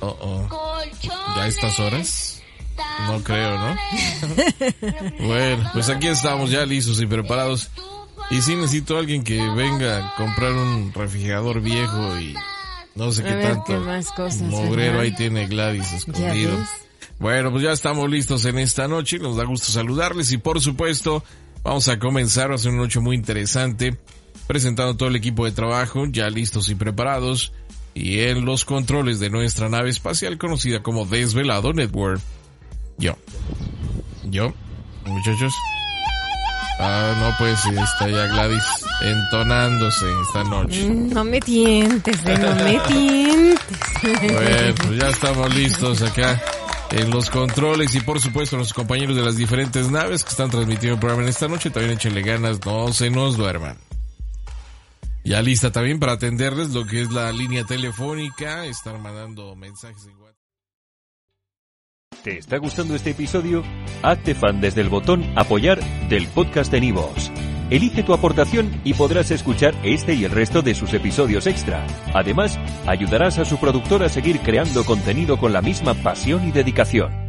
Oh, oh. ¿Ya a estas horas? No creo, ¿no? bueno, pues aquí estamos ya listos y preparados. Y sí necesito a alguien que venga a comprar un refrigerador viejo y no sé qué tanto. Qué ahí tiene Gladys escondido. Bueno, pues ya estamos listos en esta noche. Nos da gusto saludarles y por supuesto vamos a comenzar. Va a ser una noche muy interesante. Presentando todo el equipo de trabajo, ya listos y preparados y en los controles de nuestra nave espacial conocida como Desvelado Network. Yo. Yo. Muchachos. Ah, no, pues está ya Gladys entonándose esta noche. Mm, no me tientes, no me tientes. Bueno, pues ya estamos listos acá en los controles y por supuesto los compañeros de las diferentes naves que están transmitiendo el programa en esta noche. También échenle ganas, no se nos duerman. Ya lista también para atenderles lo que es la línea telefónica, estar mandando mensajes en WhatsApp. ¿Te está gustando este episodio? Hazte fan desde el botón apoyar del podcast de Nivos. Elige tu aportación y podrás escuchar este y el resto de sus episodios extra. Además, ayudarás a su productor a seguir creando contenido con la misma pasión y dedicación.